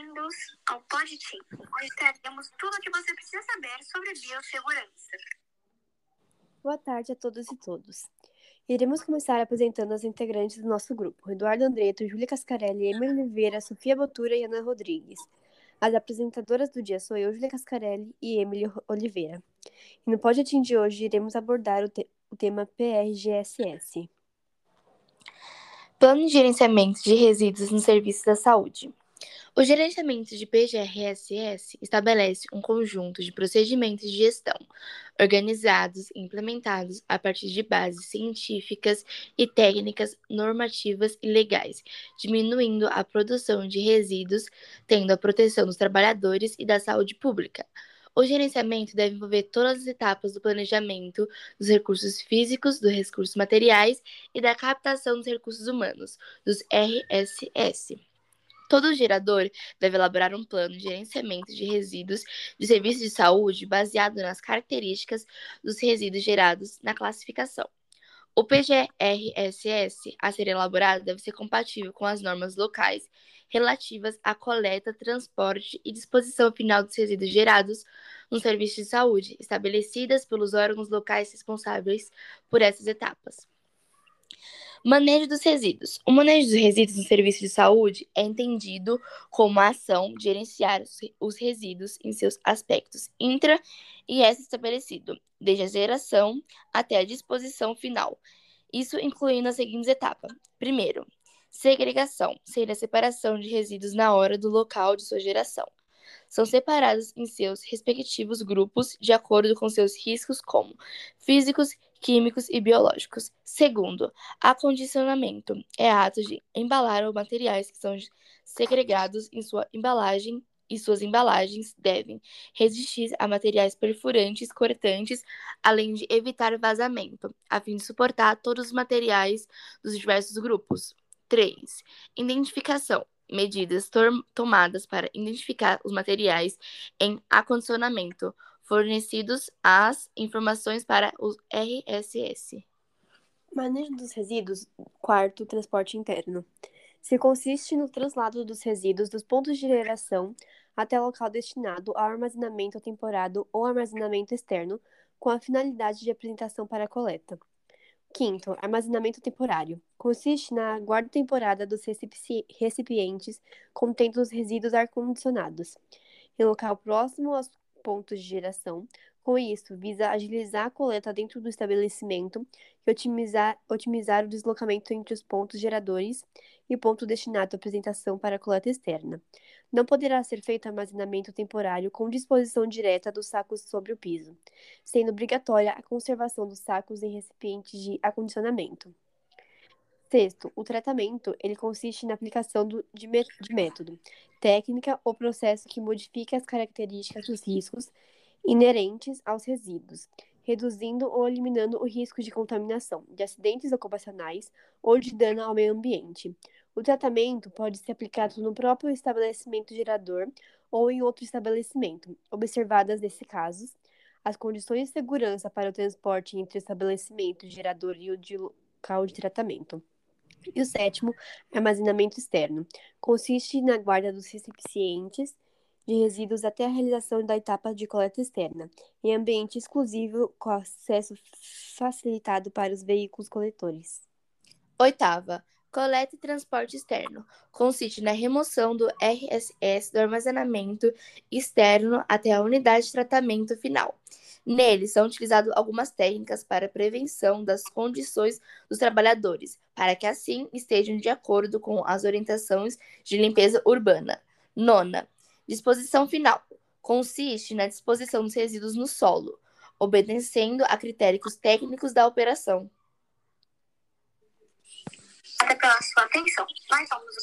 bem-vindos ao PodTeam, onde traremos tudo o que você precisa saber sobre biossegurança. Boa tarde a todos e todas. Iremos começar apresentando as integrantes do nosso grupo: Eduardo Andreto, Júlia Cascarelli, Emily Oliveira, Sofia Botura e Ana Rodrigues. As apresentadoras do dia sou eu, Júlia Cascarelli e Emily Oliveira. E no PodTeam de hoje iremos abordar o, te o tema PRGSS. Plano de Gerenciamento de Resíduos no Serviço da Saúde. O gerenciamento de PGRSS estabelece um conjunto de procedimentos de gestão organizados e implementados a partir de bases científicas e técnicas normativas e legais, diminuindo a produção de resíduos, tendo a proteção dos trabalhadores e da saúde pública. O gerenciamento deve envolver todas as etapas do planejamento dos recursos físicos, dos recursos materiais e da captação dos recursos humanos, dos RSS. Todo gerador deve elaborar um plano de gerenciamento de resíduos de serviços de saúde baseado nas características dos resíduos gerados na classificação. O PGRSS a ser elaborado deve ser compatível com as normas locais relativas à coleta, transporte e disposição final dos resíduos gerados no serviço de saúde, estabelecidas pelos órgãos locais responsáveis por essas etapas. Manejo dos resíduos. O manejo dos resíduos no serviço de saúde é entendido como a ação de gerenciar os resíduos em seus aspectos intra e extra-estabelecido, desde a geração até a disposição final. Isso incluindo as seguintes etapas. Primeiro, segregação, seria a separação de resíduos na hora do local de sua geração. São separados em seus respectivos grupos de acordo com seus riscos como físicos, químicos e biológicos. Segundo, acondicionamento é ato de embalar os materiais que são segregados em sua embalagem e suas embalagens devem resistir a materiais perfurantes, cortantes, além de evitar vazamento, a fim de suportar todos os materiais dos diversos grupos. 3. Identificação. Medidas tomadas para identificar os materiais em acondicionamento, fornecidos as informações para o RSS. Manejo dos resíduos. Quarto, transporte interno. Se consiste no translado dos resíduos dos pontos de geração até local destinado ao armazenamento temporado ou armazenamento externo, com a finalidade de apresentação para a coleta. Quinto, armazenamento temporário. Consiste na guarda temporada dos recipientes contendo os resíduos ar-condicionados, em local próximo aos pontos de geração. Com isso, visa agilizar a coleta dentro do estabelecimento e otimizar, otimizar o deslocamento entre os pontos geradores e ponto destinado à apresentação para a coleta externa. Não poderá ser feito armazenamento temporário com disposição direta dos sacos sobre o piso, sendo obrigatória a conservação dos sacos em recipientes de acondicionamento. Sexto, o tratamento ele consiste na aplicação do, de, de método, técnica ou processo que modifique as características dos riscos inerentes aos resíduos, reduzindo ou eliminando o risco de contaminação, de acidentes ocupacionais ou de dano ao meio ambiente. O tratamento pode ser aplicado no próprio estabelecimento gerador ou em outro estabelecimento, observadas, nesse caso, as condições de segurança para o transporte entre o estabelecimento gerador e o de local de tratamento. E o sétimo, armazenamento externo. Consiste na guarda dos recipientes de resíduos até a realização da etapa de coleta externa, em ambiente exclusivo com acesso facilitado para os veículos coletores. Oitava, coleta e transporte externo. Consiste na remoção do RSS do armazenamento externo até a unidade de tratamento final. Nele são utilizadas algumas técnicas para prevenção das condições dos trabalhadores, para que assim estejam de acordo com as orientações de limpeza urbana. Nona, disposição final. Consiste na disposição dos resíduos no solo, obedecendo a critérios técnicos da operação. Obrigada pela sua atenção. Nós somos